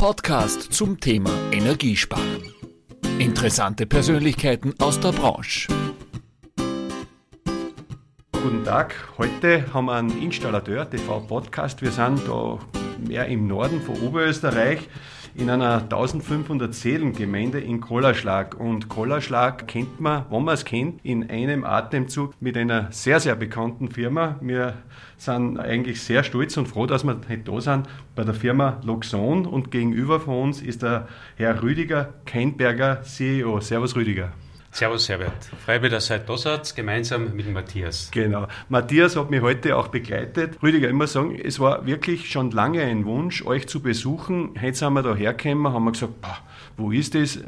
Podcast zum Thema Energiesparen. Interessante Persönlichkeiten aus der Branche. Guten Tag, heute haben wir einen Installateur TV Podcast. Wir sind da mehr im Norden von Oberösterreich in einer 1500 Seelengemeinde in Kollerschlag. Und Kollerschlag kennt man, wenn man es kennt, in einem Atemzug mit einer sehr, sehr bekannten Firma. Wir sind eigentlich sehr stolz und froh, dass wir da sind bei der Firma Luxon und gegenüber von uns ist der Herr Rüdiger Keinberger, CEO. Servus Rüdiger. Servus Herbert. Freue mich, dass ihr da seid, gemeinsam mit Matthias. Genau. Matthias hat mich heute auch begleitet. Rüdiger, ich muss sagen, es war wirklich schon lange ein Wunsch, euch zu besuchen. Heute sind wir da hergekommen, haben wir gesagt, boah, wo ist das?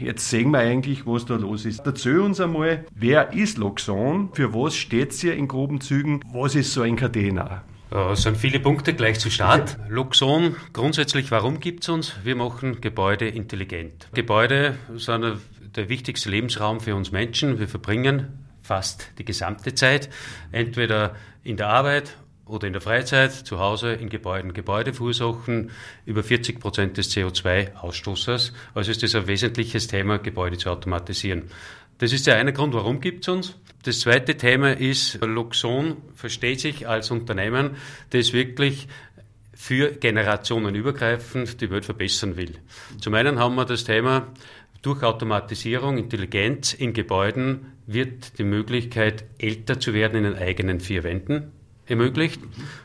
Jetzt sehen wir eigentlich, was da los ist. Erzähl uns einmal, wer ist Loxon? Für was steht sie in groben Zügen? Was ist so ein Cadena? Es sind viele Punkte gleich zu Start. Luxon, grundsätzlich, warum gibt es uns? Wir machen Gebäude intelligent. Gebäude sind der wichtigste Lebensraum für uns Menschen. Wir verbringen fast die gesamte Zeit entweder in der Arbeit oder in der Freizeit, zu Hause, in Gebäuden. Gebäude verursachen über 40 Prozent des CO2-Ausstoßes. Also ist das ein wesentliches Thema, Gebäude zu automatisieren. Das ist der eine Grund, warum gibt es uns. Das zweite Thema ist, Luxon versteht sich als Unternehmen, das wirklich für Generationen übergreifend die Welt verbessern will. Zum einen haben wir das Thema, durch Automatisierung, Intelligenz in Gebäuden wird die Möglichkeit, älter zu werden in den eigenen vier Wänden ermöglicht.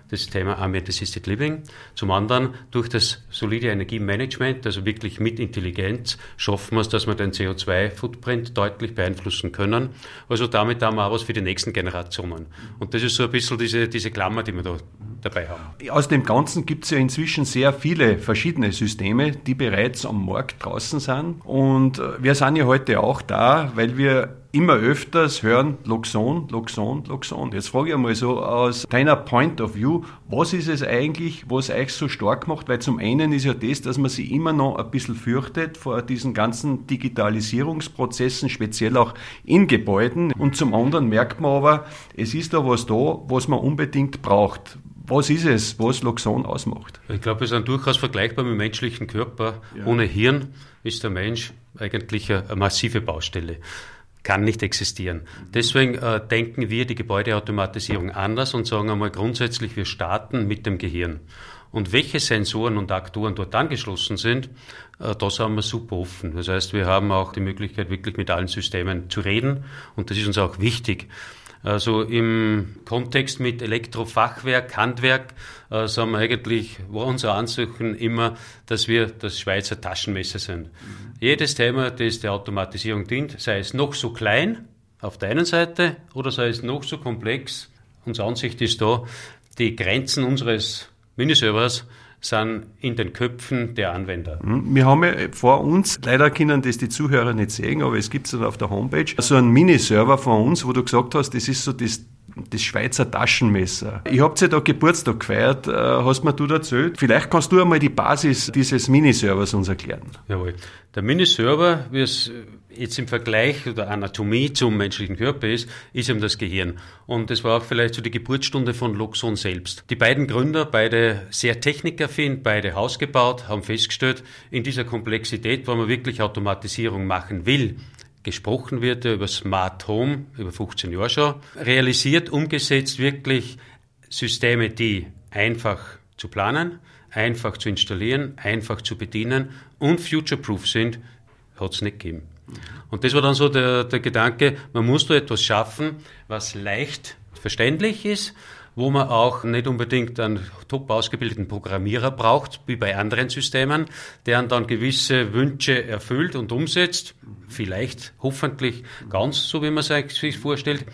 Das Thema Ambient Assisted Living. Zum anderen durch das solide Energiemanagement, also wirklich mit Intelligenz, schaffen wir es, dass wir den CO2-Footprint deutlich beeinflussen können. Also damit haben wir auch was für die nächsten Generationen. Und das ist so ein bisschen diese, diese Klammer, die wir da dabei haben. Aus dem Ganzen gibt es ja inzwischen sehr viele verschiedene Systeme, die bereits am Markt draußen sind. Und äh, wir sind ja heute auch da, weil wir immer öfters hören, Loxon, Loxon, Loxon. Jetzt frage ich einmal so aus deiner Point of View, was ist es eigentlich, was euch so stark macht? Weil zum einen ist ja das, dass man sich immer noch ein bisschen fürchtet vor diesen ganzen Digitalisierungsprozessen, speziell auch in Gebäuden. Und zum anderen merkt man aber, es ist da was da, was man unbedingt braucht. Was ist es, was Loxon ausmacht? Ich glaube, wir sind durchaus vergleichbar mit dem menschlichen Körper. Ja. Ohne Hirn ist der Mensch eigentlich eine massive Baustelle kann nicht existieren. Deswegen äh, denken wir die Gebäudeautomatisierung anders und sagen einmal grundsätzlich, wir starten mit dem Gehirn. Und welche Sensoren und Aktoren dort angeschlossen sind, äh, da sind wir super offen. Das heißt, wir haben auch die Möglichkeit, wirklich mit allen Systemen zu reden und das ist uns auch wichtig. Also im Kontext mit Elektrofachwerk, Handwerk, äh, sagen wir eigentlich, war unser Ansuchen immer, dass wir das Schweizer Taschenmesser sind. Jedes Thema, das der Automatisierung dient, sei es noch so klein auf der einen Seite oder sei es noch so komplex, unsere Ansicht ist da, die Grenzen unseres Miniservers sind in den Köpfen der Anwender. Hm, wir haben ja vor uns, leider können das die Zuhörer nicht sehen, aber es gibt es auf der Homepage, so einen Miniserver von uns, wo du gesagt hast, das ist so das das Schweizer Taschenmesser. Ich habe ja da Geburtstag gefeiert, äh, hast mir du erzählt. Vielleicht kannst du einmal die Basis dieses Miniservers uns erklären. Jawohl. Der Miniserver, wie es jetzt im Vergleich oder Anatomie zum menschlichen Körper ist, ist eben das Gehirn. Und das war auch vielleicht so die Geburtsstunde von Luxon selbst. Die beiden Gründer, beide sehr technikaffin, beide hausgebaut, haben festgestellt, in dieser Komplexität, wo man wirklich Automatisierung machen will, gesprochen wird über Smart Home, über 15 Jahre schon, realisiert, umgesetzt wirklich Systeme, die einfach zu planen, einfach zu installieren, einfach zu bedienen und future-proof sind, hat es nicht gegeben. Und das war dann so der, der Gedanke, man muss da etwas schaffen, was leicht verständlich ist, wo man auch nicht unbedingt einen top ausgebildeten Programmierer braucht, wie bei anderen Systemen, der dann gewisse Wünsche erfüllt und umsetzt. Vielleicht, hoffentlich ganz so, wie man sich vorstellt.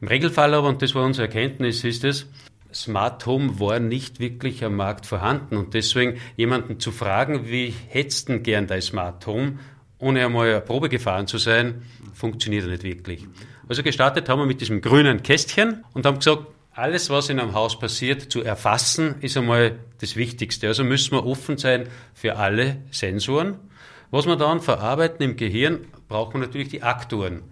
Im Regelfall aber, und das war unsere Erkenntnis, ist es, Smart Home war nicht wirklich am Markt vorhanden und deswegen jemanden zu fragen, wie hättest du gern dein Smart Home, ohne einmal eine Probe gefahren zu sein, funktioniert nicht wirklich. Also gestartet haben wir mit diesem grünen Kästchen und haben gesagt, alles, was in einem Haus passiert, zu erfassen, ist einmal das Wichtigste. Also müssen wir offen sein für alle Sensoren. Was wir dann verarbeiten im Gehirn, brauchen wir natürlich die Aktoren.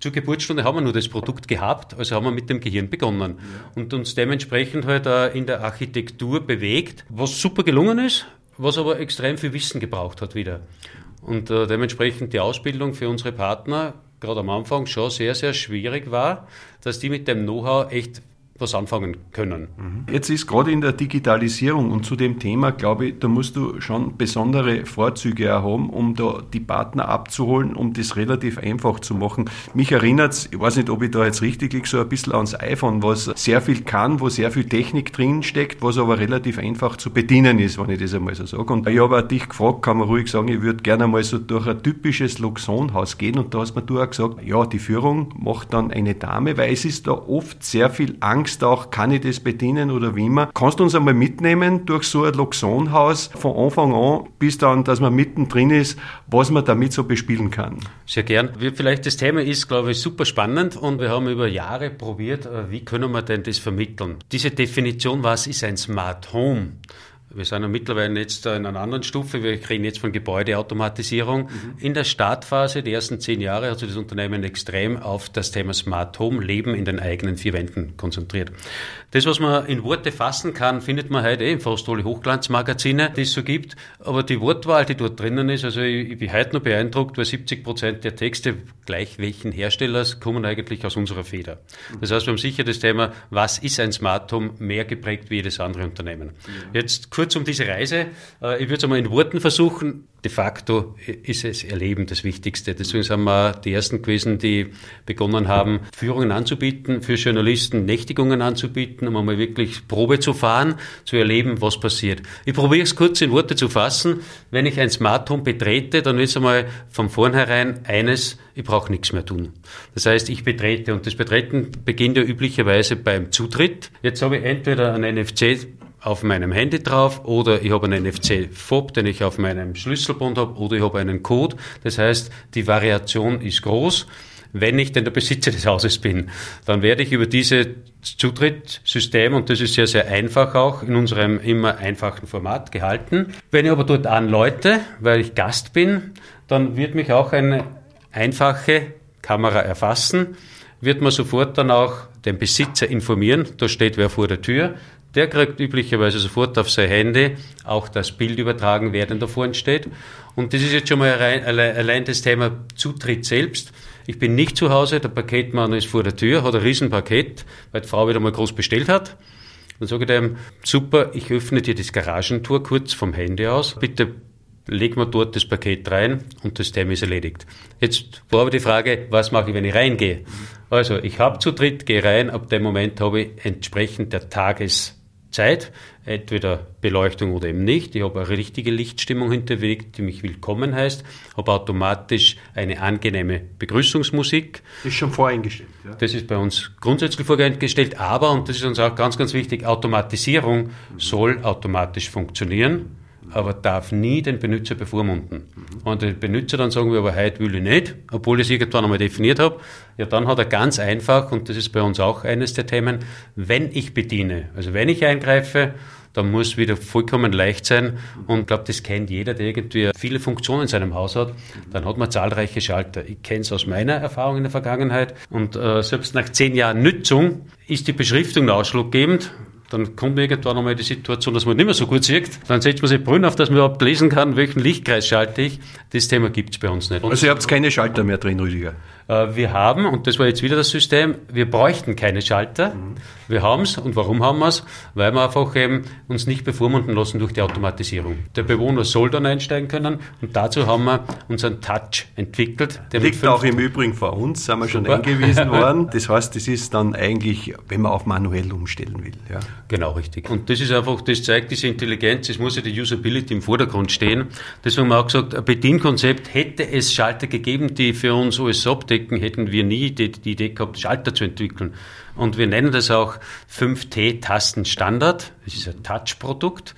Zur Geburtsstunde haben wir nur das Produkt gehabt, also haben wir mit dem Gehirn begonnen und uns dementsprechend halt in der Architektur bewegt, was super gelungen ist, was aber extrem viel Wissen gebraucht hat wieder. Und äh, dementsprechend die Ausbildung für unsere Partner gerade am Anfang schon sehr, sehr schwierig war, dass die mit dem Know-how echt was anfangen können. Mhm. Jetzt ist gerade in der Digitalisierung und zu dem Thema, glaube ich, da musst du schon besondere Vorzüge haben, um da die Partner abzuholen, um das relativ einfach zu machen. Mich erinnert es, ich weiß nicht, ob ich da jetzt richtig liege, so ein bisschen ans iPhone, was sehr viel kann, wo sehr viel Technik drin steckt, was aber relativ einfach zu bedienen ist, wenn ich das einmal so sage. Und ich habe auch dich gefragt, kann man ruhig sagen, ich würde gerne mal so durch ein typisches Luxonhaus gehen und da hast mir du auch gesagt, ja, die Führung macht dann eine Dame, weil es ist da oft sehr viel Angst Angst auch, kann ich das bedienen oder wie immer. Kannst du uns einmal mitnehmen durch so ein Loxonhaus von Anfang an bis dann, dass man mittendrin ist, was man damit so bespielen kann? Sehr gern. Vielleicht das Thema ist, glaube ich, super spannend und wir haben über Jahre probiert, äh, wie können wir denn das vermitteln? Diese Definition, was ist ein Smart Home? Wir sind ja mittlerweile jetzt in einer anderen Stufe. Wir reden jetzt von Gebäudeautomatisierung. Mhm. In der Startphase, die ersten zehn Jahre, hat sich das Unternehmen extrem auf das Thema Smart Home, Leben in den eigenen vier Wänden konzentriert. Das, was man in Worte fassen kann, findet man heute eh in fast alle Hochglanzmagazine, die es so gibt. Aber die Wortwahl, die dort drinnen ist, also ich, ich bin heute noch beeindruckt, weil 70 Prozent der Texte, gleich welchen Herstellers, kommen eigentlich aus unserer Feder. Das heißt, wir haben sicher das Thema, was ist ein Smart Home, mehr geprägt wie jedes andere Unternehmen. Jetzt kurz kurz um diese Reise. Äh, ich würde es einmal in Worten versuchen. De facto ist es Erleben das Wichtigste. Deswegen sind wir die Ersten gewesen, die begonnen haben, Führungen anzubieten, für Journalisten Nächtigungen anzubieten, um einmal wirklich Probe zu fahren, zu erleben, was passiert. Ich probiere es kurz in Worte zu fassen. Wenn ich ein Smart Home betrete, dann ist einmal von vornherein eines, ich brauche nichts mehr tun. Das heißt, ich betrete und das Betreten beginnt ja üblicherweise beim Zutritt. Jetzt habe ich entweder ein NFC auf meinem Handy drauf oder ich habe einen NFC-Fob, den ich auf meinem Schlüsselbund habe oder ich habe einen Code. Das heißt, die Variation ist groß. Wenn ich denn der Besitzer des Hauses bin, dann werde ich über dieses Zutrittssystem, und das ist sehr, sehr einfach auch, in unserem immer einfachen Format gehalten. Wenn ich aber dort anläute, weil ich Gast bin, dann wird mich auch eine einfache Kamera erfassen, wird man sofort dann auch den Besitzer informieren, da steht wer vor der Tür, der kriegt üblicherweise sofort auf sein Handy auch das Bild übertragen, wer denn da vorne steht. Und das ist jetzt schon mal allein, allein das Thema Zutritt selbst. Ich bin nicht zu Hause, der Paketmann ist vor der Tür, hat ein Riesenpaket, weil die Frau wieder mal groß bestellt hat. Dann sage ich dem, super, ich öffne dir das Garagentor kurz vom Handy aus. Bitte leg mir dort das Paket rein und das Thema ist erledigt. Jetzt war aber die Frage, was mache ich, wenn ich reingehe? Also, ich habe zu dritt, gehe rein, ab dem Moment habe ich entsprechend der Tages Zeit, entweder Beleuchtung oder eben nicht. Ich habe eine richtige Lichtstimmung hinterlegt, die mich willkommen heißt, habe automatisch eine angenehme Begrüßungsmusik. Das ist schon voreingestellt. Ja? Das ist bei uns grundsätzlich voreingestellt, aber, und das ist uns auch ganz, ganz wichtig, Automatisierung mhm. soll automatisch funktionieren aber darf nie den Benutzer bevormunden. Mhm. Und der Benutzer dann sagen wir, aber heute will ich nicht, obwohl ich es irgendwann einmal definiert habe, ja, dann hat er ganz einfach, und das ist bei uns auch eines der Themen, wenn ich bediene, also wenn ich eingreife, dann muss wieder vollkommen leicht sein. Und ich glaube, das kennt jeder, der irgendwie viele Funktionen in seinem Haus hat. Dann hat man zahlreiche Schalter. Ich kenne es aus meiner Erfahrung in der Vergangenheit. Und äh, selbst nach zehn Jahren Nutzung ist die Beschriftung ausschlaggebend dann kommt irgendwann einmal die Situation, dass man nicht mehr so gut sieht. Dann setzt man sich Brünn auf, dass man überhaupt lesen kann, welchen Lichtkreis schalte ich. Das Thema gibt es bei uns nicht. Also ihr habt keine Schalter mehr drin, Rüdiger? Äh, wir haben, und das war jetzt wieder das System, wir bräuchten keine Schalter. Mhm. Wir haben es. Und warum haben wir es? Weil wir einfach eben uns nicht bevormunden lassen durch die Automatisierung. Der Bewohner soll dann einsteigen können. Und dazu haben wir unseren Touch entwickelt. Der Liegt auch im Übrigen vor uns, sind wir schon Super. eingewiesen worden. Das heißt, das ist dann eigentlich, wenn man auf manuell umstellen will. Ja. Genau, richtig. Und das ist einfach, das zeigt diese Intelligenz. Es muss ja die Usability im Vordergrund stehen. Deswegen haben wir auch gesagt, ein Bedienkonzept hätte es Schalter gegeben, die für uns alles abdecken abdecken, hätten wir nie die, die Idee gehabt, Schalter zu entwickeln. Und wir nennen das auch 5T-Tasten-Standard. Das ist ein Touch-Produkt.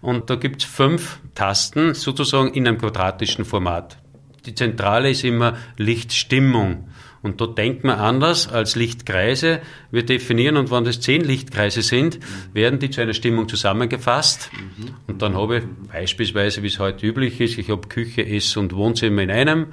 Und da gibt es fünf Tasten sozusagen in einem quadratischen Format. Die Zentrale ist immer Lichtstimmung. Und dort denkt man anders als Lichtkreise. Wir definieren, und wenn das zehn Lichtkreise sind, werden die zu einer Stimmung zusammengefasst. Und dann habe ich beispielsweise, wie es heute üblich ist, ich habe Küche, Ess und Wohnzimmer in einem.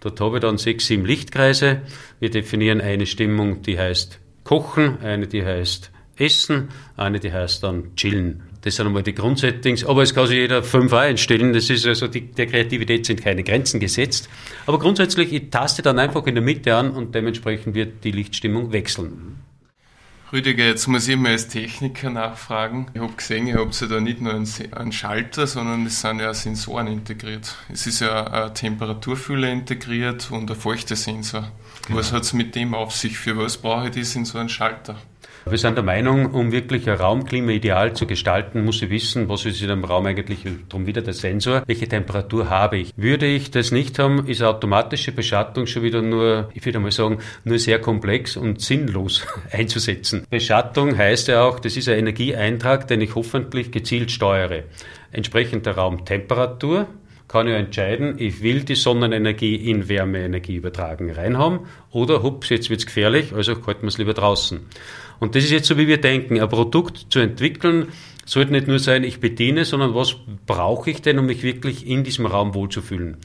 Dort habe ich dann sechs, sieben Lichtkreise. Wir definieren eine Stimmung, die heißt Kochen, eine, die heißt Essen, eine, die heißt dann Chillen. Das sind einmal die Grundsettings, aber es kann sich jeder fünf auch einstellen. Das ist also die, der Kreativität sind keine Grenzen gesetzt. Aber grundsätzlich, ich taste dann einfach in der Mitte an und dementsprechend wird die Lichtstimmung wechseln. Rüdiger, jetzt muss ich mal als Techniker nachfragen. Ich habe gesehen, ihr habt ja da nicht nur einen, Schalter, sondern es sind ja Sensoren integriert. Es ist ja ein Temperaturfühler integriert und ein Feuchtesensor. Genau. Was hat es mit dem auf sich? Für was brauche ich das in so einen Schalter? Wir sind der Meinung, um wirklich ein Raumklima ideal zu gestalten, muss ich wissen, was ist in einem Raum eigentlich, darum wieder der Sensor, welche Temperatur habe ich. Würde ich das nicht haben, ist automatische Beschattung schon wieder nur, ich würde mal sagen, nur sehr komplex und sinnlos einzusetzen. Beschattung heißt ja auch, das ist ein Energieeintrag, den ich hoffentlich gezielt steuere. Entsprechend der Raumtemperatur, kann ich entscheiden, ich will die Sonnenenergie in Wärmeenergie übertragen reinhaben oder hups, jetzt wird's gefährlich, also halten wir es lieber draußen. Und das ist jetzt so, wie wir denken. Ein Produkt zu entwickeln sollte nicht nur sein, ich bediene, sondern was brauche ich denn, um mich wirklich in diesem Raum wohlzufühlen.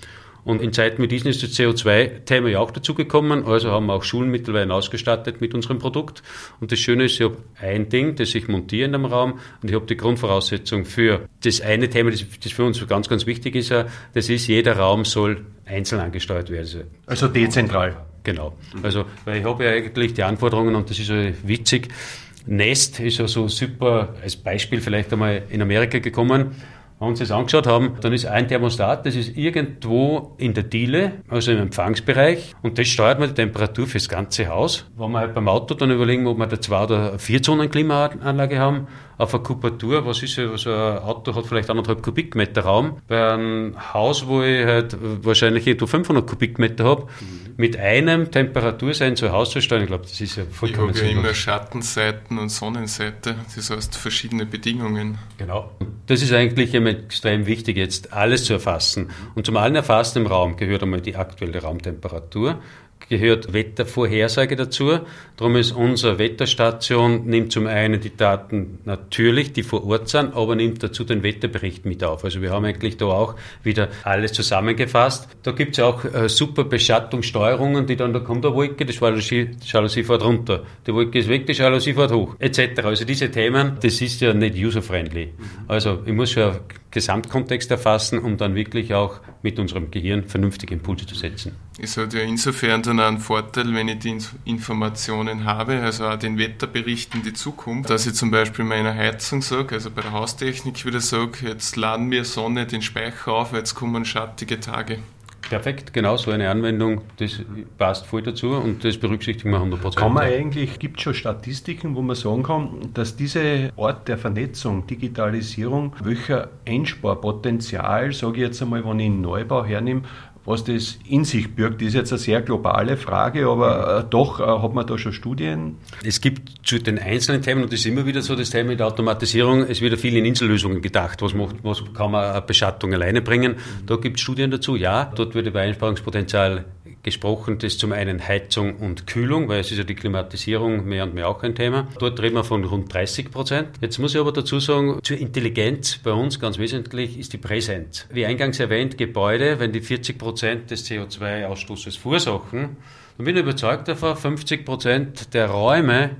Und in Zeiten wie diesen ist das CO2-Thema ja auch dazugekommen. Also haben wir auch Schulen mittlerweile ausgestattet mit unserem Produkt. Und das Schöne ist, ich habe ein Ding, das ich montiere in einem Raum und ich habe die Grundvoraussetzung für das eine Thema, das, das für uns ganz, ganz wichtig ist, das ist, jeder Raum soll einzeln angesteuert werden. Also dezentral. Genau. Also, weil ich habe ja eigentlich die Anforderungen und das ist so witzig. Nest ist ja so super als Beispiel vielleicht einmal in Amerika gekommen. Wenn wir uns das angeschaut haben, dann ist ein Thermostat, das ist irgendwo in der Diele, also im Empfangsbereich, und das steuert man die Temperatur fürs ganze Haus. Wenn wir halt beim Auto dann überlegen, ob wir da zwei oder vier Zonen Klimaanlage haben, auf eine Kubatur, was ist ja, so ein Auto hat vielleicht anderthalb Kubikmeter Raum. Bei einem Haus, wo ich halt wahrscheinlich etwa 500 Kubikmeter habe, mhm. mit einem Temperatursensor Haus zu steuern, ich glaube, das ist ja vollkommen Ich habe ja immer Schattenseiten und Sonnenseite, das heißt verschiedene Bedingungen. Genau. Das ist eigentlich immer extrem wichtig, jetzt alles zu erfassen. Und zum allen erfassten im Raum gehört einmal die aktuelle Raumtemperatur, gehört Wettervorhersage dazu. Darum ist unsere Wetterstation, nimmt zum einen die Daten natürlich, die vor Ort sind, aber nimmt dazu den Wetterbericht mit auf. Also wir haben eigentlich da auch wieder alles zusammengefasst. Da gibt es auch äh, super Beschattungssteuerungen, die dann, da kommt eine Wolke, die Jalousie, fährt runter, die Wolke ist weg, die Jalousie fährt hoch, etc. Also diese Themen, das ist ja nicht user-friendly. Also ich muss schon Gesamtkontext erfassen, um dann wirklich auch mit unserem Gehirn vernünftige Impulse zu setzen. Es hat ja insofern dann einen Vorteil, wenn ich die Informationen habe, also auch den Wetterbericht in die Zukunft, dass ich zum Beispiel meiner Heizung sage, also bei der Haustechnik wieder sage, jetzt laden wir Sonne den Speicher auf, jetzt kommen schattige Tage. Perfekt, genau so eine Anwendung, das passt voll dazu und das berücksichtigen wir 100%. Kann man eigentlich, gibt es schon Statistiken, wo man sagen kann, dass diese Art der Vernetzung, Digitalisierung, welcher Einsparpotenzial, sage ich jetzt einmal, wenn ich einen Neubau hernehme, was das in sich birgt, ist jetzt eine sehr globale Frage, aber äh, doch äh, hat man da schon Studien. Es gibt zu den einzelnen Themen, und das ist immer wieder so das Thema mit der Automatisierung, es wird viel in Insellösungen gedacht. Was, macht, was kann man eine Beschattung alleine bringen? Da gibt es Studien dazu, ja. Dort wird über Einsparungspotenzial gesprochen. Das ist zum einen Heizung und Kühlung, weil es ist ja die Klimatisierung mehr und mehr auch ein Thema. Dort reden wir von rund 30 Prozent. Jetzt muss ich aber dazu sagen, zur Intelligenz bei uns ganz wesentlich ist die Präsenz. Wie eingangs erwähnt, Gebäude, wenn die 40 Prozent des CO2-Ausstoßes verursachen, dann bin ich überzeugt davon, 50 Prozent der Räume,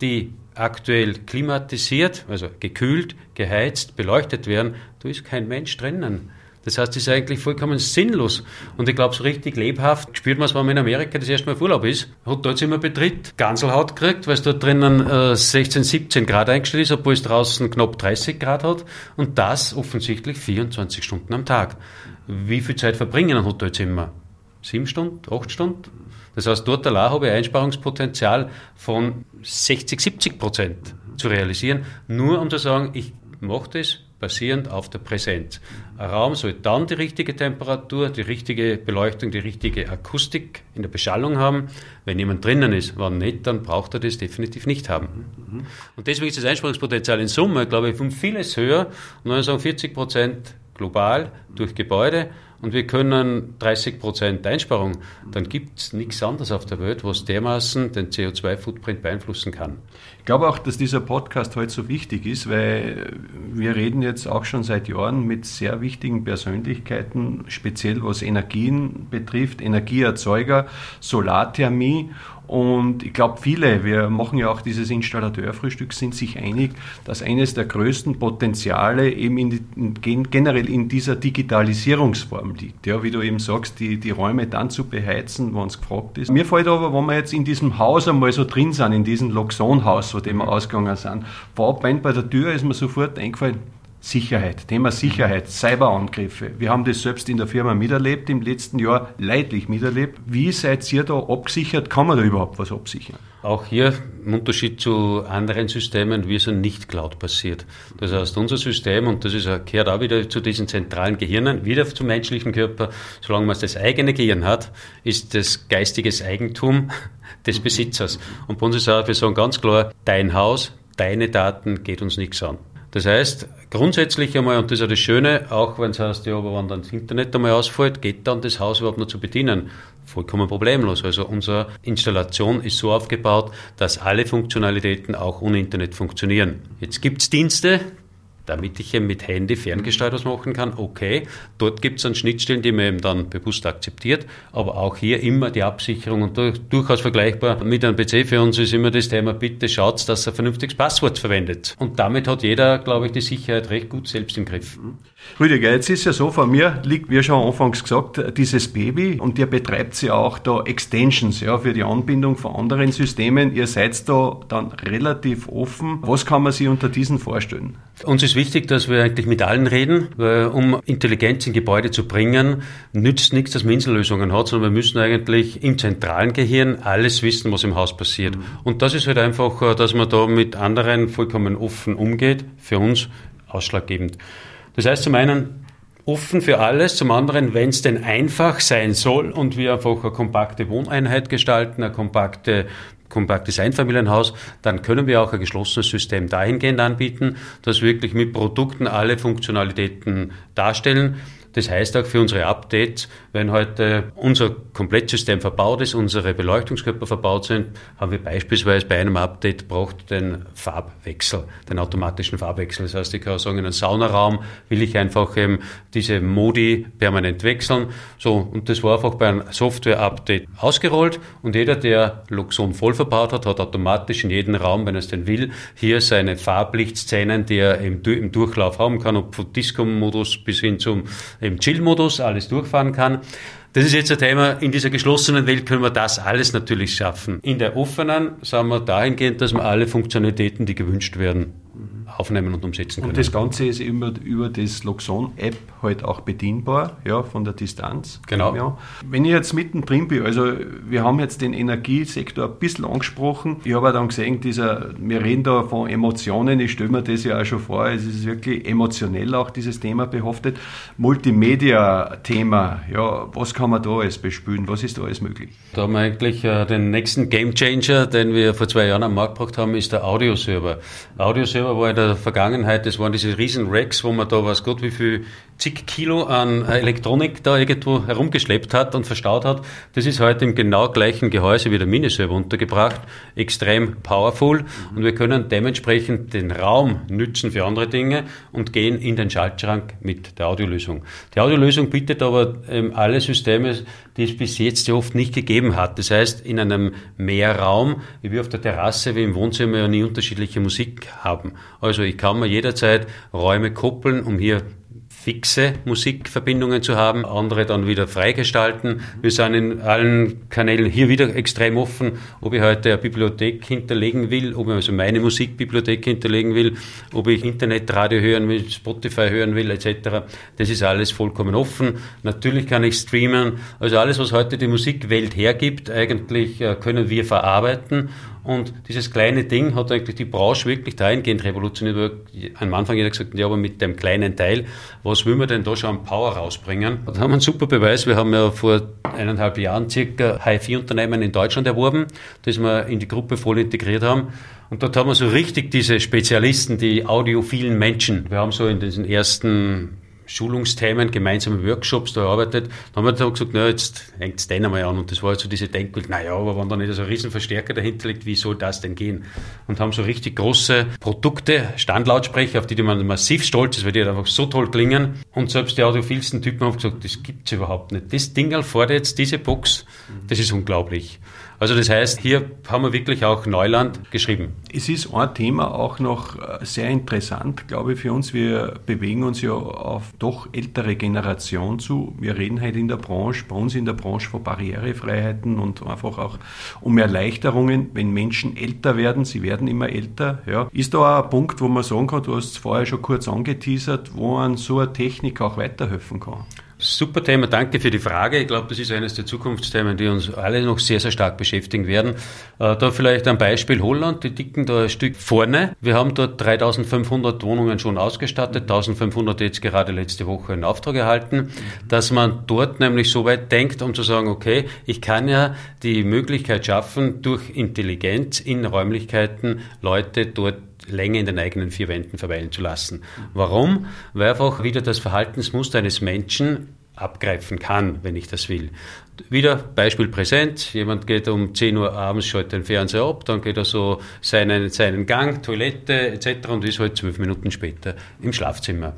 die aktuell klimatisiert, also gekühlt, geheizt, beleuchtet werden, da ist kein Mensch drinnen. Das heißt, es ist eigentlich vollkommen sinnlos. Und ich glaube, so richtig lebhaft spürt man es, wenn man in Amerika das erste Mal auf Urlaub ist. Hotelzimmer betritt, Ganselhaut kriegt, weil es dort drinnen äh, 16, 17 Grad eingestellt ist, obwohl es draußen knapp 30 Grad hat. Und das offensichtlich 24 Stunden am Tag. Wie viel Zeit verbringen ein Hotelzimmer? Sieben Stunden? Acht Stunden? Das heißt, dort allein habe ich Einsparungspotenzial von 60, 70 Prozent zu realisieren, nur um zu sagen, ich mache das basierend auf der Präsenz. Ein Raum soll dann die richtige Temperatur, die richtige Beleuchtung, die richtige Akustik in der Beschallung haben. Wenn jemand drinnen ist, wenn nicht, dann braucht er das definitiv nicht haben. Und deswegen ist das Einsparungspotenzial in Summe, glaube ich, um vieles höher. Und wenn wir sagen 40 Prozent global durch Gebäude und wir können 30 Prozent Einsparung, dann gibt es nichts anderes auf der Welt, was dermaßen den CO2-Footprint beeinflussen kann. Ich glaube auch, dass dieser Podcast heute so wichtig ist, weil wir reden jetzt auch schon seit Jahren mit sehr wichtigen Persönlichkeiten, speziell was Energien betrifft, Energieerzeuger, Solarthermie und ich glaube, viele, wir machen ja auch dieses Installateurfrühstück, sind sich einig, dass eines der größten Potenziale eben in in, generell in dieser Digitalisierungsform liegt. Ja, wie du eben sagst, die, die Räume dann zu beheizen, wenn es gefragt ist. Mir fällt aber, wenn wir jetzt in diesem Haus einmal so drin sind, in diesem Loxon-Haus, von dem wir ausgegangen sind, bei der Tür ist mir sofort eingefallen, Sicherheit, Thema Sicherheit, Cyberangriffe. Wir haben das selbst in der Firma miterlebt, im letzten Jahr leidlich miterlebt. Wie seid ihr da abgesichert? Kann man da überhaupt was absichern? Auch hier im Unterschied zu anderen Systemen, wir sind nicht Cloud-basiert. Das heißt, unser System, und das ist, gehört auch wieder zu diesen zentralen Gehirnen, wieder zum menschlichen Körper, solange man das eigene Gehirn hat, ist das geistiges Eigentum des Besitzers. Und bei uns ist auch, wir sagen ganz klar, dein Haus, deine Daten geht uns nichts an. Das heißt, grundsätzlich einmal, und das ist ja das Schöne, auch wenn es heißt, ja, aber wenn dann das Internet einmal ausfällt, geht dann das Haus überhaupt noch zu bedienen? Vollkommen problemlos. Also unsere Installation ist so aufgebaut, dass alle Funktionalitäten auch ohne Internet funktionieren. Jetzt gibt es Dienste, damit ich eben mit Handy ferngesteuert was machen kann, okay. Dort gibt es dann Schnittstellen, die man eben dann bewusst akzeptiert, aber auch hier immer die Absicherung und durchaus vergleichbar mit einem PC für uns ist immer das Thema, bitte schaut, dass er vernünftiges Passwort verwendet. Und damit hat jeder, glaube ich, die Sicherheit recht gut selbst im Griff. Rüdiger, jetzt ist ja so, vor mir liegt, wie schon anfangs gesagt, dieses Baby und ihr betreibt ja auch da Extensions ja, für die Anbindung von anderen Systemen. Ihr seid da dann relativ offen. Was kann man sich unter diesen vorstellen? Uns ist wichtig, dass wir eigentlich mit allen reden, weil um Intelligenz in Gebäude zu bringen, nützt nichts, dass man Insellösungen hat, sondern wir müssen eigentlich im zentralen Gehirn alles wissen, was im Haus passiert. Und das ist halt einfach, äh, dass man da mit anderen vollkommen offen umgeht, für uns ausschlaggebend. Das heißt zum einen, offen für alles, zum anderen, wenn es denn einfach sein soll und wir einfach eine kompakte Wohneinheit gestalten, eine kompakte kompaktes Einfamilienhaus, dann können wir auch ein geschlossenes System dahingehend anbieten, dass wir wirklich mit Produkten alle Funktionalitäten darstellen. Das heißt auch für unsere Updates, wenn heute unser Komplettsystem verbaut ist, unsere Beleuchtungskörper verbaut sind, haben wir beispielsweise bei einem Update braucht den Farbwechsel, den automatischen Farbwechsel. Das heißt, ich kann sagen, in einem Saunaraum will ich einfach eben diese Modi permanent wechseln. So, und das war einfach bei einem Software-Update ausgerollt und jeder, der Luxon voll verbaut hat, hat automatisch in jedem Raum, wenn er es denn will, hier seine Farblichtszenen, die er im, Durchlauf haben kann, ob von Disco-Modus bis hin zum im Chill-Modus alles durchfahren kann. Das ist jetzt ein Thema, in dieser geschlossenen Welt können wir das alles natürlich schaffen. In der offenen sagen wir dahingehend, dass wir alle Funktionalitäten, die gewünscht werden, aufnehmen und umsetzen können. Und das Ganze ist immer über das Loxon-App halt auch bedienbar, ja, von der Distanz. Genau. Ja. Wenn ich jetzt mittendrin bin, also wir haben jetzt den Energiesektor ein bisschen angesprochen. Ich habe dann gesehen, dieser, wir reden da von Emotionen, ich stelle mir das ja auch schon vor, es ist wirklich emotionell auch dieses Thema behaftet. Multimedia-Thema, ja, was kann man da alles bespielen, was ist da alles möglich? Da haben wir eigentlich äh, den nächsten Game Changer, den wir vor zwei Jahren am Markt gebracht haben, ist der Audioserver. Audioserver war in der Vergangenheit, das waren diese riesen Racks, wo man da was Gott wie viel zig Kilo an Elektronik da irgendwo herumgeschleppt hat und verstaut hat. Das ist heute im genau gleichen Gehäuse wie der Miniserver untergebracht. Extrem powerful und wir können dementsprechend den Raum nützen für andere Dinge und gehen in den Schaltschrank mit der Audiolösung. Die Audiolösung bietet aber ähm, alle Systeme, die es bis jetzt ja oft nicht gegeben hat. Das heißt, in einem Mehrraum, wie wir auf der Terrasse, wie im Wohnzimmer ja nie unterschiedliche Musik haben. Also ich kann mir jederzeit Räume koppeln, um hier fixe Musikverbindungen zu haben, andere dann wieder freigestalten. Wir sind in allen Kanälen hier wieder extrem offen, ob ich heute eine Bibliothek hinterlegen will, ob ich also meine Musikbibliothek hinterlegen will, ob ich Internetradio hören will, Spotify hören will, etc. Das ist alles vollkommen offen. Natürlich kann ich streamen. Also alles, was heute die Musikwelt hergibt, eigentlich äh, können wir verarbeiten und dieses kleine Ding hat eigentlich die Branche wirklich dahingehend revolutioniert, am Anfang jeder gesagt, ja, aber mit dem kleinen Teil, was will man denn da schon an Power rausbringen? Da haben wir einen super Beweis. Wir haben ja vor eineinhalb Jahren circa HI-Unternehmen in Deutschland erworben, das wir in die Gruppe voll integriert haben. Und dort haben wir so richtig diese Spezialisten, die audiophilen Menschen. Wir haben so in diesen ersten Schulungsthemen, gemeinsame Workshops da erarbeitet. Dann haben wir gesagt, na, jetzt hängt es den einmal an. Und das war so diese Denkbild, naja, aber wenn da nicht so ein Riesenverstärker dahinter liegt, wie soll das denn gehen? Und haben so richtig große Produkte, Standlautsprecher, auf die man massiv stolz ist, weil die halt einfach so toll klingen. Und selbst die audiophilsten Typen haben gesagt, das gibt's überhaupt nicht. Das Ding fordert jetzt diese Box, das ist unglaublich. Also das heißt, hier haben wir wirklich auch Neuland geschrieben. Es ist ein Thema auch noch äh, sehr interessant, glaube ich, für uns. Wir bewegen uns ja auf doch ältere Generation zu. Wir reden halt in der Branche, bei uns in der Branche von Barrierefreiheiten und einfach auch um Erleichterungen, wenn Menschen älter werden, sie werden immer älter. Ja. Ist da auch ein Punkt, wo man sagen kann, du hast es vorher schon kurz angeteasert, wo an so eine Technik auch weiterhelfen kann? Super Thema, danke für die Frage. Ich glaube, das ist eines der Zukunftsthemen, die uns alle noch sehr, sehr stark beschäftigen werden. Äh, da vielleicht ein Beispiel Holland, die dicken da ein Stück vorne. Wir haben dort 3500 Wohnungen schon ausgestattet, 1500 jetzt gerade letzte Woche in Auftrag erhalten, dass man dort nämlich so weit denkt, um zu sagen, okay, ich kann ja die Möglichkeit schaffen, durch Intelligenz in Räumlichkeiten Leute dort länger in den eigenen vier Wänden verweilen zu lassen. Warum? Weil einfach wieder das Verhaltensmuster eines Menschen abgreifen kann, wenn ich das will. Wieder Beispiel präsent. Jemand geht um 10 Uhr abends, schaltet den Fernseher ab, dann geht er so seinen, seinen Gang, Toilette etc. und ist halt zwölf Minuten später im Schlafzimmer.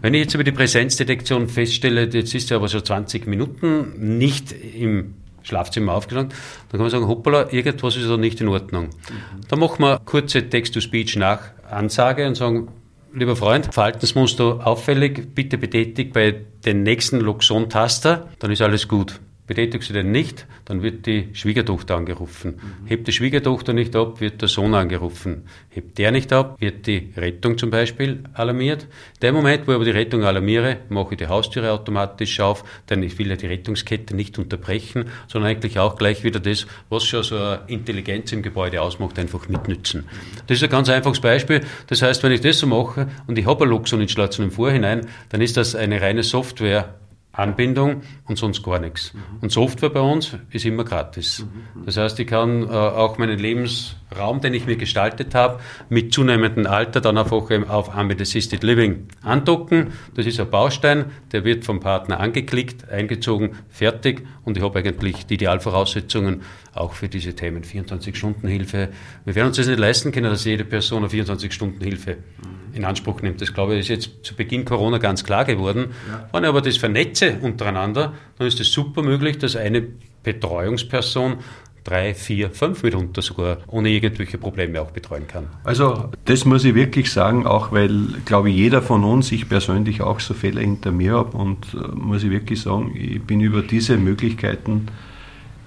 Wenn ich jetzt über die Präsenzdetektion feststelle, jetzt ist er aber so 20 Minuten nicht im Schlafzimmer aufgeschlagen, dann kann man sagen, hoppala, irgendwas ist da nicht in Ordnung. Mhm. Dann machen wir kurze Text-to-Speech nach Ansage und sagen, lieber Freund, Verhaltensmuster auffällig, bitte betätigt bei den nächsten Loxon-Taster, dann ist alles gut. Betätigst du den nicht, dann wird die Schwiegertochter angerufen. Mhm. Hebt die Schwiegertochter nicht ab, wird der Sohn angerufen. Hebt der nicht ab, wird die Rettung zum Beispiel alarmiert. Der Moment, wo ich aber die Rettung alarmiere, mache ich die Haustüre automatisch auf, denn ich will ja die Rettungskette nicht unterbrechen, sondern eigentlich auch gleich wieder das, was schon so eine Intelligenz im Gebäude ausmacht, einfach mitnützen. Das ist ein ganz einfaches Beispiel. Das heißt, wenn ich das so mache und ich habe eine Luxon-Installation im Vorhinein, dann ist das eine reine Software Anbindung und sonst gar nichts. Mhm. Und Software bei uns ist immer gratis. Mhm. Das heißt, ich kann äh, auch meinen Lebensraum, den ich mir gestaltet habe, mit zunehmendem Alter dann einfach auf Ambient Assisted Living andocken. Das ist ein Baustein, der wird vom Partner angeklickt, eingezogen, fertig und ich habe eigentlich die Idealvoraussetzungen auch für diese Themen. 24-Stunden-Hilfe. Wir werden uns das nicht leisten können, dass jede Person eine 24-Stunden-Hilfe mhm. in Anspruch nimmt. Das glaube ich ist jetzt zu Beginn Corona ganz klar geworden. Ja. Wenn ich aber das vernetze untereinander, dann ist es super möglich, dass eine Betreuungsperson drei, vier, fünf mitunter sogar ohne irgendwelche Probleme auch betreuen kann. Also das muss ich wirklich sagen, auch weil, glaube ich, jeder von uns, ich persönlich auch so Fälle hinter mir habe und äh, muss ich wirklich sagen, ich bin über diese Möglichkeiten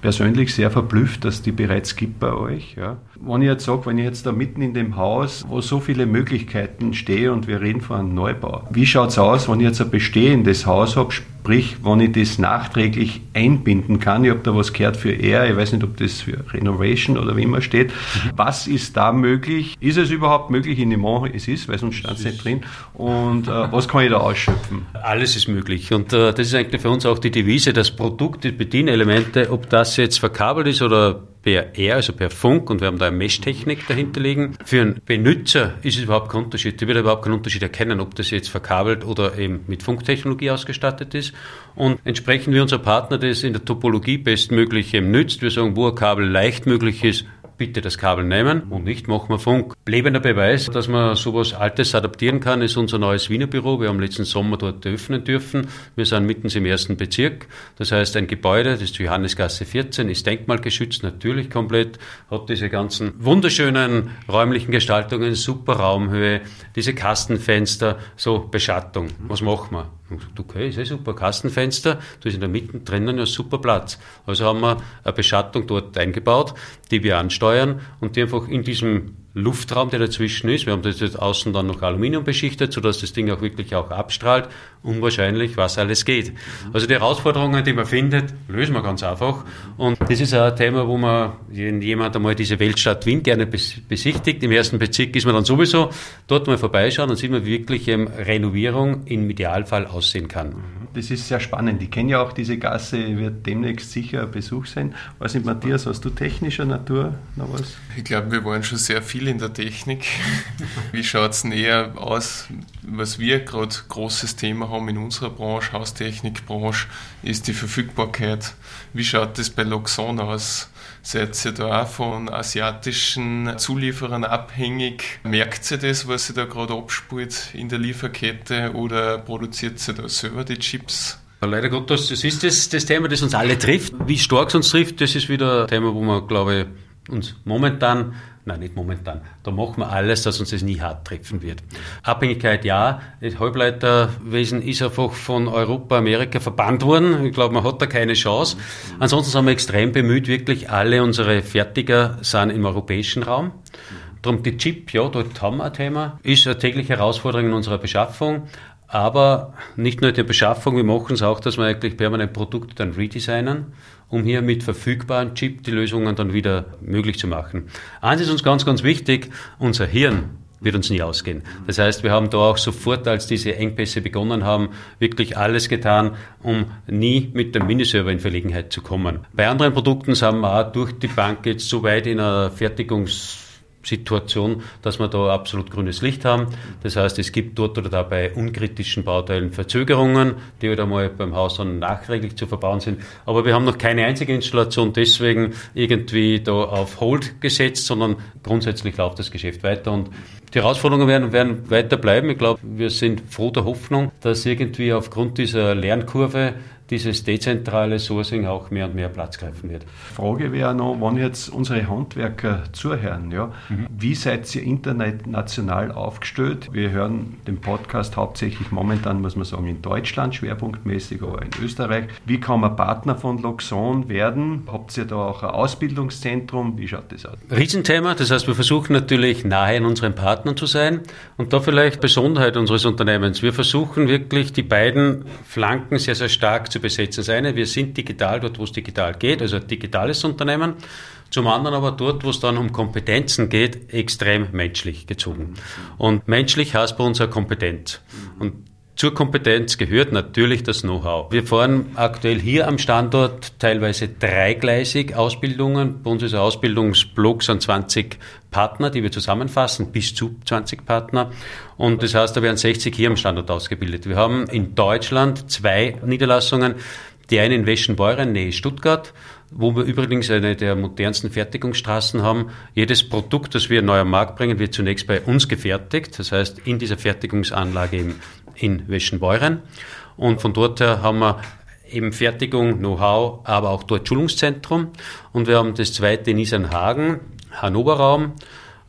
persönlich sehr verblüfft, dass die bereits gibt bei euch. Ja. Wenn ich jetzt sage, wenn ich jetzt da mitten in dem Haus, wo so viele Möglichkeiten stehe und wir reden von einem Neubau, wie schaut es aus, wenn ich jetzt ein bestehendes Haus habe, sprich, wenn ich das nachträglich einbinden kann? Ich habe da was gehört für R, ich weiß nicht, ob das für Renovation oder wie immer steht. Was ist da möglich? Ist es überhaupt möglich in dem Mont? Es ist, weil sonst stand es nicht drin. Und äh, was kann ich da ausschöpfen? Alles ist möglich. Und äh, das ist eigentlich für uns auch die Devise, das Produkt, die Bedienelemente, ob das jetzt verkabelt ist oder per Air, also per Funk, und wir haben da eine Mesh-Technik dahinter liegen. Für einen Benutzer ist es überhaupt kein Unterschied. Der wird überhaupt keinen Unterschied erkennen, ob das jetzt verkabelt oder eben mit Funktechnologie ausgestattet ist. Und entsprechend wie unser Partner das in der Topologie bestmöglich eben nützt, wir sagen, wo ein Kabel leicht möglich ist, bitte das Kabel nehmen und nicht machen wir Funk. Lebender Beweis, dass man sowas Altes adaptieren kann, ist unser neues Wiener Büro. Wir haben letzten Sommer dort öffnen dürfen. Wir sind mitten im ersten Bezirk. Das heißt, ein Gebäude, das ist Johannesgasse 14, ist denkmalgeschützt, natürlich komplett, hat diese ganzen wunderschönen räumlichen Gestaltungen, super Raumhöhe, diese Kastenfenster, so Beschattung. Was machen wir? Okay, ist eh super, Kastenfenster, da ist in der Mitte drinnen ja super Platz. Also haben wir eine Beschattung dort eingebaut, die wir ansteuern und die einfach in diesem Luftraum, der dazwischen ist. Wir haben das jetzt außen dann noch Aluminium beschichtet, sodass das Ding auch wirklich auch abstrahlt. Unwahrscheinlich, was alles geht. Also die Herausforderungen, die man findet, lösen wir ganz einfach. Und das ist ein Thema, wo man, wenn jemand einmal diese Weltstadt Wien gerne besichtigt, im ersten Bezirk ist man dann sowieso dort mal vorbeischauen und sieht man wirklich ähm, Renovierung im Idealfall aussehen kann. Das ist sehr spannend. Ich kenne ja auch diese Gasse, wird demnächst sicher ein Besuch sein. Was nicht, Matthias, hast du technischer Natur noch was? Ich glaube, wir waren schon sehr viel in der Technik. Wie schaut es näher aus was wir gerade großes Thema haben in unserer Branche, Haustechnikbranche, ist die Verfügbarkeit. Wie schaut das bei Loxon aus? Seid ihr da von asiatischen Zulieferern abhängig? Merkt ihr das, was sie da gerade abspielt in der Lieferkette oder produziert ihr da selber die Chips? Leider Gottes, das ist das, das Thema, das uns alle trifft. Wie stark es uns trifft, das ist wieder ein Thema, wo wir, glaube ich, uns momentan Nein, nicht momentan. Da machen wir alles, dass uns das nie hart treffen wird. Abhängigkeit ja. Das Halbleiterwesen ist einfach von Europa, Amerika verbannt worden. Ich glaube, man hat da keine Chance. Ansonsten sind wir extrem bemüht, wirklich alle unsere Fertiger sind im europäischen Raum. Darum die Chip, ja, dort haben wir ein Thema. Ist eine tägliche Herausforderung in unserer Beschaffung. Aber nicht nur der Beschaffung, wir machen es auch, dass wir eigentlich permanent Produkte dann redesignen, um hier mit verfügbaren Chip die Lösungen dann wieder möglich zu machen. Eins ist uns ganz, ganz wichtig, unser Hirn wird uns nie ausgehen. Das heißt, wir haben da auch sofort, als diese Engpässe begonnen haben, wirklich alles getan, um nie mit dem Miniserver in Verlegenheit zu kommen. Bei anderen Produkten sind wir auch durch die Bank jetzt so weit in einer Fertigungs Situation, dass wir da absolut grünes Licht haben. Das heißt, es gibt dort oder da bei unkritischen Bauteilen Verzögerungen, die halt einmal beim Haus dann nachträglich zu verbauen sind. Aber wir haben noch keine einzige Installation deswegen irgendwie da auf Hold gesetzt, sondern grundsätzlich läuft das Geschäft weiter und die Herausforderungen werden, werden weiter bleiben. Ich glaube, wir sind froh der Hoffnung, dass irgendwie aufgrund dieser Lernkurve dieses dezentrale Sourcing auch mehr und mehr Platz greifen wird. Frage wäre noch, wenn jetzt unsere Handwerker zuhören, ja, mhm. wie seid ihr international aufgestellt? Wir hören den Podcast hauptsächlich momentan, muss man sagen, in Deutschland schwerpunktmäßig, aber in Österreich. Wie kann man Partner von Loxon werden? Habt ihr da auch ein Ausbildungszentrum? Wie schaut das aus? Riesenthema, das heißt, wir versuchen natürlich nahe an unseren Partnern zu sein und da vielleicht Besonderheit unseres Unternehmens. Wir versuchen wirklich die beiden Flanken sehr, sehr stark zu besetzen. Das eine, wir sind digital dort, wo es digital geht, also ein digitales Unternehmen. Zum anderen aber dort, wo es dann um Kompetenzen geht, extrem menschlich gezogen. Und menschlich heißt bei uns eine Kompetenz. Und zur Kompetenz gehört natürlich das Know-how. Wir fahren aktuell hier am Standort teilweise dreigleisig Ausbildungen. Bei uns ist ein Ausbildungsblock sind 20 Partner, die wir zusammenfassen, bis zu 20 Partner. Und das heißt, da werden 60 hier am Standort ausgebildet. Wir haben in Deutschland zwei Niederlassungen. Die eine in Weschenbeuren, nähe Stuttgart, wo wir übrigens eine der modernsten Fertigungsstraßen haben. Jedes Produkt, das wir neu am Markt bringen, wird zunächst bei uns gefertigt. Das heißt, in dieser Fertigungsanlage in, in Weschenbeuren. Und von dort her haben wir eben Fertigung, Know-how, aber auch dort Schulungszentrum. Und wir haben das zweite in Isernhagen, Hannover Raum.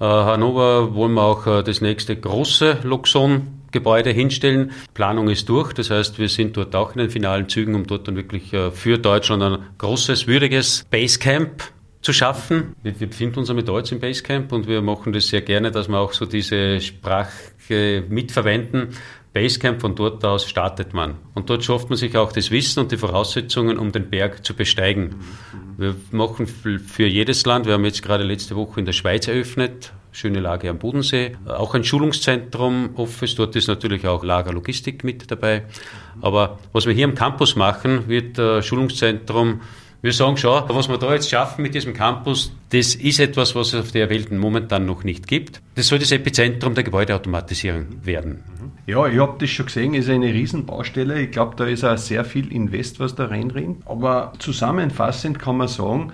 Äh, Hannover wollen wir auch äh, das nächste große Luxon Gebäude hinstellen. Planung ist durch, das heißt, wir sind dort auch in den finalen Zügen, um dort dann wirklich äh, für Deutschland ein großes, würdiges Basecamp zu schaffen. Wir, wir befinden uns mit Deutsch im Basecamp und wir machen das sehr gerne, dass wir auch so diese Sprache mitverwenden. Basecamp, von dort aus startet man. Und dort schafft man sich auch das Wissen und die Voraussetzungen, um den Berg zu besteigen. Wir machen für jedes Land, wir haben jetzt gerade letzte Woche in der Schweiz eröffnet, schöne Lage am Bodensee, auch ein Schulungszentrum, Office, dort ist natürlich auch Lagerlogistik mit dabei. Aber was wir hier am Campus machen, wird äh, Schulungszentrum wir sagen schon, was wir da jetzt schaffen mit diesem Campus, das ist etwas, was es auf der Welt momentan noch nicht gibt. Das soll das Epizentrum der Gebäudeautomatisierung werden. Ja, ich habe das schon gesehen, ist eine Riesenbaustelle. Ich glaube, da ist auch sehr viel Invest, was da reinrinnt. Aber zusammenfassend kann man sagen,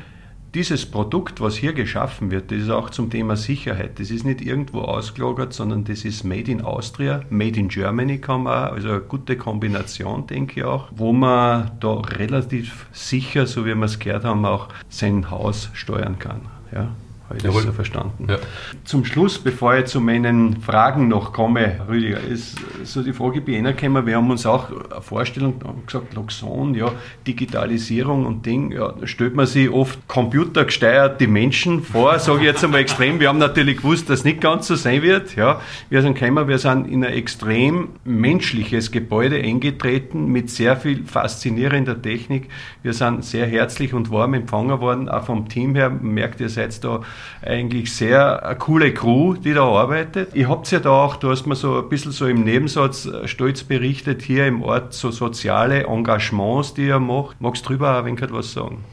dieses Produkt, was hier geschaffen wird, das ist auch zum Thema Sicherheit. Das ist nicht irgendwo ausgelagert, sondern das ist Made in Austria, Made in Germany kann man also eine gute Kombination, denke ich auch, wo man da relativ sicher, so wie wir es gehört haben, auch sein Haus steuern kann. Ja. Habe ich das so verstanden? Ja. Zum Schluss, bevor ich zu meinen Fragen noch komme, Rüdiger, ist so die Frage bei Ihnen gekommen. Wir haben uns auch eine Vorstellung gesagt, Loxon, ja, Digitalisierung und Ding, ja, da stellt man sich oft computergesteuerte Menschen vor, sage ich jetzt einmal extrem. Wir haben natürlich gewusst, dass es nicht ganz so sein wird. Ja. Wir sind gekommen, wir sind in ein extrem menschliches Gebäude eingetreten mit sehr viel faszinierender Technik. Wir sind sehr herzlich und warm empfangen worden, auch vom Team her. Man merkt, ihr seid da eigentlich sehr eine coole Crew, die da arbeitet. Ihr habt ja da auch, du hast mir so ein bisschen so im Nebensatz äh, stolz berichtet, hier im Ort so soziale Engagements, die ihr macht. Magst du drüber ein wenig was sagen?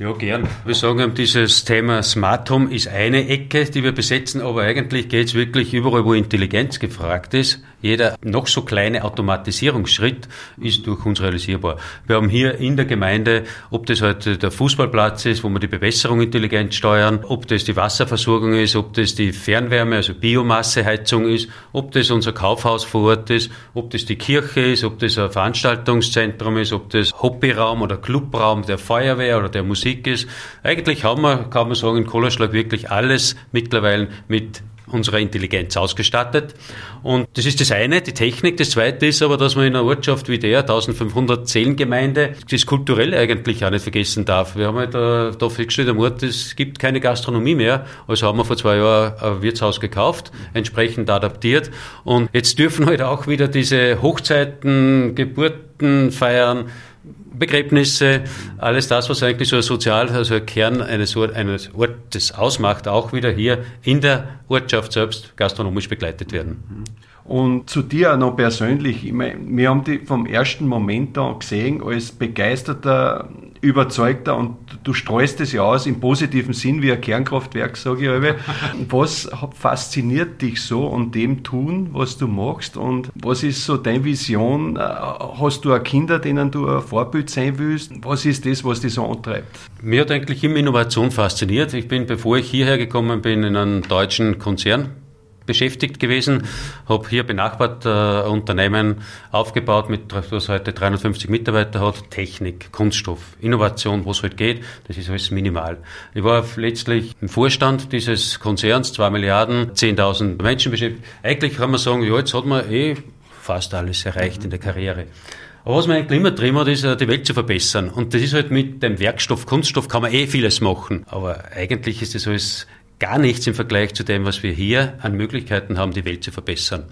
Ja, gern. Wir sagen, dieses Thema Smart Home ist eine Ecke, die wir besetzen, aber eigentlich geht es wirklich überall, wo Intelligenz gefragt ist. Jeder noch so kleine Automatisierungsschritt ist durch uns realisierbar. Wir haben hier in der Gemeinde, ob das halt der Fußballplatz ist, wo wir die Bewässerung intelligent steuern, ob das die Wasserversorgung ist, ob das die Fernwärme, also Biomasseheizung ist, ob das unser Kaufhaus vor Ort ist, ob das die Kirche ist, ob das ein Veranstaltungszentrum ist, ob das Hobbyraum oder Clubraum der Feuerwehr oder der Musik Musik ist. Eigentlich haben wir, kann man sagen, in Kohlerschlag wirklich alles mittlerweile mit unserer Intelligenz ausgestattet. Und das ist das eine, die Technik. Das zweite ist aber, dass man in einer Ortschaft wie der, 1500 Seelengemeinde, das Kulturelle eigentlich auch nicht vergessen darf. Wir haben halt äh, da festgestellt am Ort, es gibt keine Gastronomie mehr. Also haben wir vor zwei Jahren ein Wirtshaus gekauft, entsprechend adaptiert. Und jetzt dürfen halt auch wieder diese Hochzeiten, Geburten feiern, Begräbnisse, alles das, was eigentlich so ein sozial, also ein Kern eines, Ort, eines Ortes ausmacht, auch wieder hier in der Ortschaft selbst gastronomisch begleitet werden. Und zu dir auch noch persönlich, ich meine, wir haben dich vom ersten Moment an gesehen als begeisterter, überzeugter und du streust es ja aus im positiven Sinn wie ein Kernkraftwerk, sage ich halbe. Was fasziniert dich so an dem tun, was du machst und was ist so deine Vision? Äh, hast du auch Kinder, denen du ein Vorbild sein willst? Was ist das, was dich so antreibt? Mir hat eigentlich immer Innovation fasziniert. Ich bin, bevor ich hierher gekommen bin, in einem deutschen Konzern beschäftigt gewesen, habe hier benachbart äh, Unternehmen aufgebaut, mit, das heute 350 Mitarbeiter hat, Technik, Kunststoff, Innovation, wo es halt geht, das ist alles minimal. Ich war letztlich im Vorstand dieses Konzerns, 2 Milliarden, 10.000 Menschen beschäftigt. Eigentlich kann man sagen, ja, jetzt hat man eh fast alles erreicht in der Karriere. Aber was man eigentlich immer drin hat, ist, äh, die Welt zu verbessern. Und das ist halt mit dem Werkstoff, Kunststoff kann man eh vieles machen. Aber eigentlich ist das alles gar nichts im Vergleich zu dem, was wir hier an Möglichkeiten haben, die Welt zu verbessern.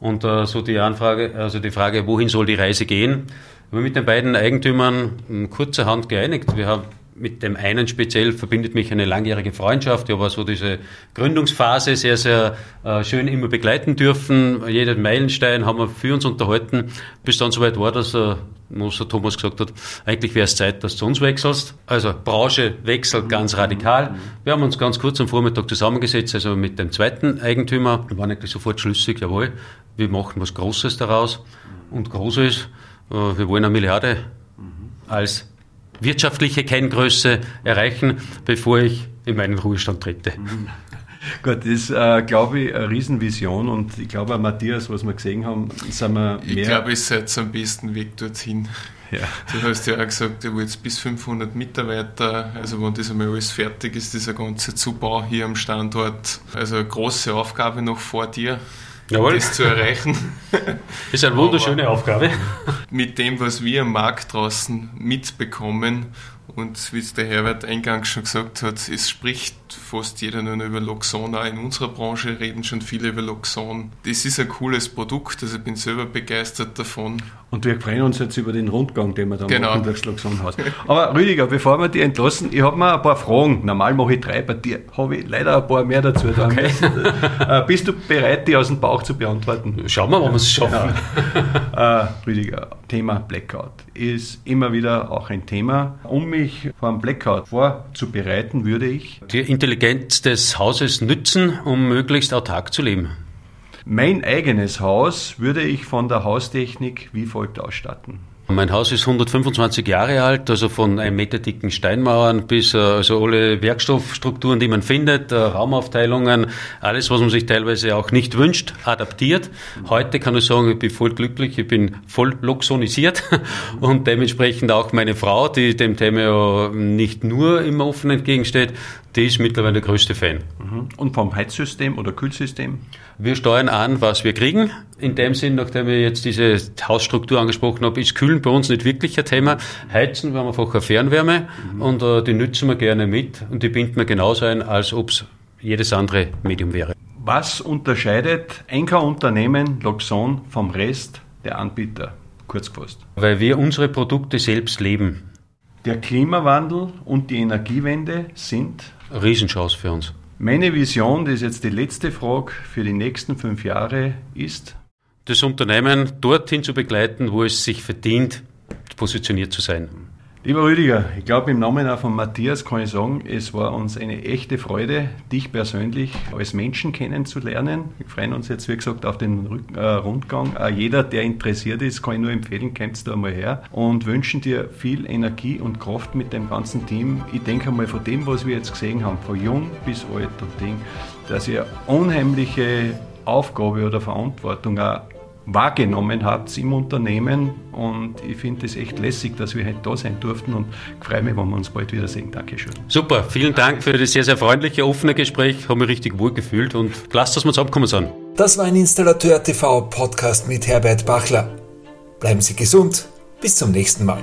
Und äh, so die Anfrage, also die Frage, wohin soll die Reise gehen? Wir haben mit den beiden Eigentümern kurzerhand geeinigt. Wir haben mit dem einen speziell verbindet mich eine langjährige Freundschaft. Ich habe so diese Gründungsphase sehr, sehr äh, schön immer begleiten dürfen. Jeden Meilenstein haben wir für uns unterhalten, bis dann soweit war, dass äh, Moser Thomas gesagt hat, eigentlich wäre es Zeit, dass du zu uns wechselst. Also Branche wechselt ganz radikal. Wir haben uns ganz kurz am Vormittag zusammengesetzt, also mit dem zweiten Eigentümer. Wir waren eigentlich sofort schlüssig, jawohl, wir machen was Großes daraus. Und Großes, äh, wir wollen eine Milliarde als wirtschaftliche Kenngröße erreichen, bevor ich in meinen Ruhestand trete. Gut, das ist, äh, glaube ich, eine Riesenvision und ich glaube, Matthias, was wir gesehen haben, sind wir mehr... Ich glaube, ihr seid am besten Weg dorthin. Ja. Du hast ja auch gesagt, du willst bis 500 Mitarbeiter, also wenn das einmal alles fertig ist, dieser ganze Zubau hier am Standort, also eine große Aufgabe noch vor dir. Jawohl. das zu erreichen. Das ist eine wunderschöne Aufgabe. Mit dem, was wir am Markt draußen mitbekommen und wie es der Herbert eingangs schon gesagt hat, es spricht fast jeder nur über Loxon. Auch in unserer Branche reden schon viele über Loxon. Das ist ein cooles Produkt, also ich bin selber begeistert davon. Und wir freuen uns jetzt über den Rundgang, den wir dann genau. machen durchs Loxonhaus. Aber Rüdiger, bevor wir dich entlassen, ich habe mal ein paar Fragen. Normal mache ich drei, bei dir habe ich leider ein paar mehr dazu. Okay. Äh, bist du bereit, die aus dem Bauch zu beantworten? Schauen wir mal, ob wir es schaffen. Genau. äh, Rüdiger, Thema Blackout ist immer wieder auch ein Thema. Um mich vor einem Blackout vorzubereiten, würde ich die Intelligenz des Hauses nützen, um möglichst autark zu leben. Mein eigenes Haus würde ich von der Haustechnik wie folgt ausstatten. Mein Haus ist 125 Jahre alt, also von einem Meter dicken Steinmauern bis äh, also alle Werkstoffstrukturen, die man findet, äh, Raumaufteilungen, alles, was man sich teilweise auch nicht wünscht, adaptiert. Heute kann ich sagen, ich bin voll glücklich, ich bin voll loxonisiert und dementsprechend auch meine Frau, die dem Thema nicht nur im Offen entgegensteht, die ist mittlerweile der größte Fan. Mhm. Und vom Heizsystem oder Kühlsystem? Wir steuern an, was wir kriegen. In dem Sinn, nachdem ich jetzt diese Hausstruktur angesprochen habe, ist Kühlen bei uns nicht wirklich ein Thema. Heizen, wir haben einfach eine Fernwärme mhm. und äh, die nützen wir gerne mit und die binden wir genauso ein, als ob es jedes andere Medium wäre. Was unterscheidet ein Unternehmen Loxon vom Rest der Anbieter? Kurz gefasst. Weil wir unsere Produkte selbst leben. Der Klimawandel und die Energiewende sind Riesenchance für uns. Meine Vision, das ist jetzt die letzte Frage für die nächsten fünf Jahre, ist, das Unternehmen dorthin zu begleiten, wo es sich verdient, positioniert zu sein. Lieber Rüdiger, ich glaube im Namen auch von Matthias kann ich sagen, es war uns eine echte Freude, dich persönlich als Menschen kennenzulernen. Wir freuen uns jetzt, wie gesagt, auf den äh, Rundgang. Jeder, der interessiert ist, kann ich nur empfehlen, kommst du einmal her und wünschen dir viel Energie und Kraft mit dem ganzen Team. Ich denke einmal von dem, was wir jetzt gesehen haben, von jung bis alt und Ding, dass ihr unheimliche Aufgabe oder Verantwortung auch wahrgenommen habt im Unternehmen. Und ich finde es echt lässig, dass wir heute da sein durften und freue mich, wenn wir uns bald wiedersehen. Dankeschön. Super, vielen Dank für das sehr, sehr freundliche, offene Gespräch. Habe mich richtig wohl gefühlt und klasse, dass wir zusammengekommen sind. Das war ein Installateur TV Podcast mit Herbert Bachler. Bleiben Sie gesund. Bis zum nächsten Mal.